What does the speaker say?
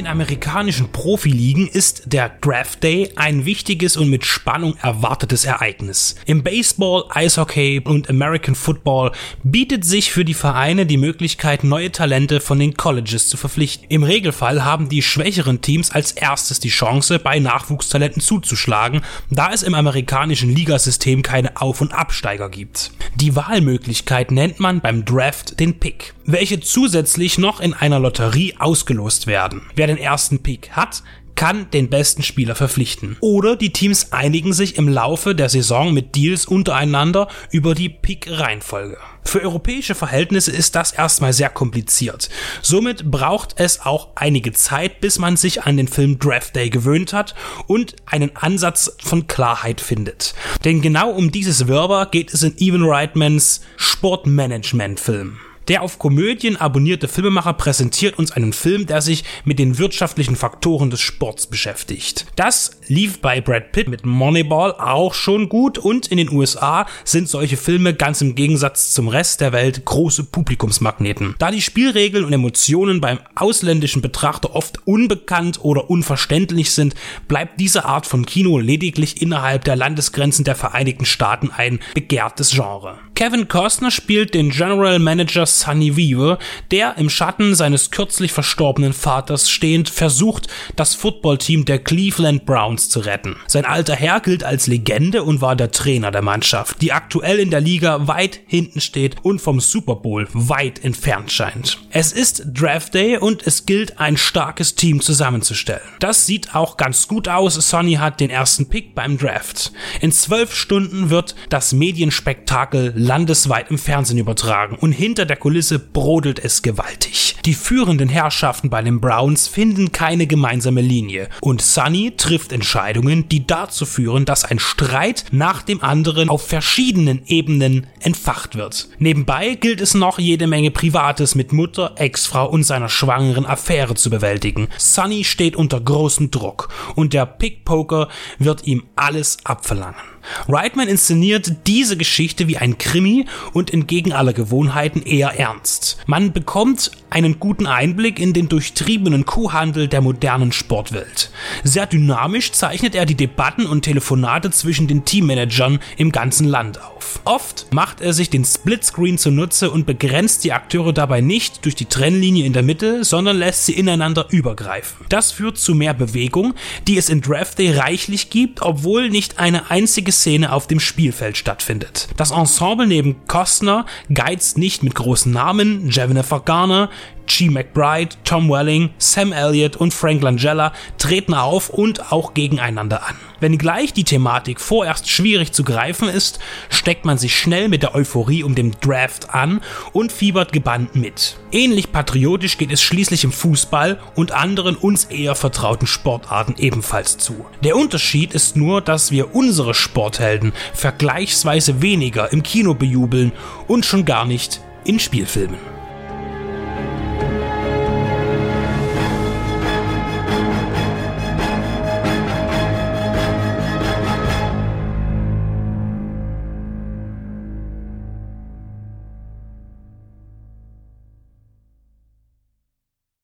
Den amerikanischen Profiligen ist der Draft Day ein wichtiges und mit Spannung erwartetes Ereignis. Im Baseball, Eishockey und American Football bietet sich für die Vereine die Möglichkeit, neue Talente von den Colleges zu verpflichten. Im Regelfall haben die schwächeren Teams als erstes die Chance, bei Nachwuchstalenten zuzuschlagen, da es im amerikanischen Ligasystem keine Auf- und Absteiger gibt. Die Wahlmöglichkeit nennt man beim Draft den Pick, welche zusätzlich noch in einer Lotterie ausgelost werden. Wer den ersten Pick hat, kann den besten Spieler verpflichten. Oder die Teams einigen sich im Laufe der Saison mit Deals untereinander über die Pick-Reihenfolge. Für europäische Verhältnisse ist das erstmal sehr kompliziert. Somit braucht es auch einige Zeit, bis man sich an den Film Draft Day gewöhnt hat und einen Ansatz von Klarheit findet. Denn genau um dieses Wirrwarr geht es in Evan Reitmans Sportmanagement-Film. Der auf Komödien abonnierte Filmemacher präsentiert uns einen Film, der sich mit den wirtschaftlichen Faktoren des Sports beschäftigt. Das lief bei Brad Pitt mit Moneyball auch schon gut und in den USA sind solche Filme ganz im Gegensatz zum Rest der Welt große Publikumsmagneten. Da die Spielregeln und Emotionen beim ausländischen Betrachter oft unbekannt oder unverständlich sind, bleibt diese Art von Kino lediglich innerhalb der Landesgrenzen der Vereinigten Staaten ein begehrtes Genre. Kevin Costner spielt den General Manager Sunny Weaver, der im Schatten seines kürzlich verstorbenen Vaters stehend versucht, das Footballteam der Cleveland Browns zu retten. Sein alter Herr gilt als Legende und war der Trainer der Mannschaft, die aktuell in der Liga weit hinten steht und vom Super Bowl weit entfernt scheint. Es ist Draft Day und es gilt, ein starkes Team zusammenzustellen. Das sieht auch ganz gut aus. Sonny hat den ersten Pick beim Draft. In zwölf Stunden wird das Medienspektakel landesweit im Fernsehen übertragen und hinter der Kulisse brodelt es gewaltig. Die führenden Herrschaften bei den Browns finden keine gemeinsame Linie und Sunny trifft Entscheidungen, die dazu führen, dass ein Streit nach dem anderen auf verschiedenen Ebenen entfacht wird. Nebenbei gilt es noch jede Menge Privates mit Mutter, Ex-Frau und seiner schwangeren Affäre zu bewältigen. Sunny steht unter großem Druck und der Pickpoker wird ihm alles abverlangen. Reitman inszeniert diese Geschichte wie ein Krimi und entgegen aller Gewohnheiten eher ernst. Man bekommt einen guten Einblick in den durchtriebenen Kuhhandel der modernen Sportwelt. Sehr dynamisch zeichnet er die Debatten und Telefonate zwischen den Teammanagern im ganzen Land auf. Oft macht er sich den Splitscreen zunutze und begrenzt die Akteure dabei nicht durch die Trennlinie in der Mitte, sondern lässt sie ineinander übergreifen. Das führt zu mehr Bewegung, die es in Draft Day reichlich gibt, obwohl nicht eine einzige Szene auf dem Spielfeld stattfindet. Das Ensemble neben Costner geizt nicht mit großen Namen, Jennifer Garner, G. McBride, Tom Welling, Sam Elliott und Frank Langella treten auf und auch gegeneinander an. Wenngleich die Thematik vorerst schwierig zu greifen ist, steckt man sich schnell mit der Euphorie um den Draft an und fiebert gebannt mit. Ähnlich patriotisch geht es schließlich im Fußball und anderen uns eher vertrauten Sportarten ebenfalls zu. Der Unterschied ist nur, dass wir unsere Sporthelden vergleichsweise weniger im Kino bejubeln und schon gar nicht in Spielfilmen.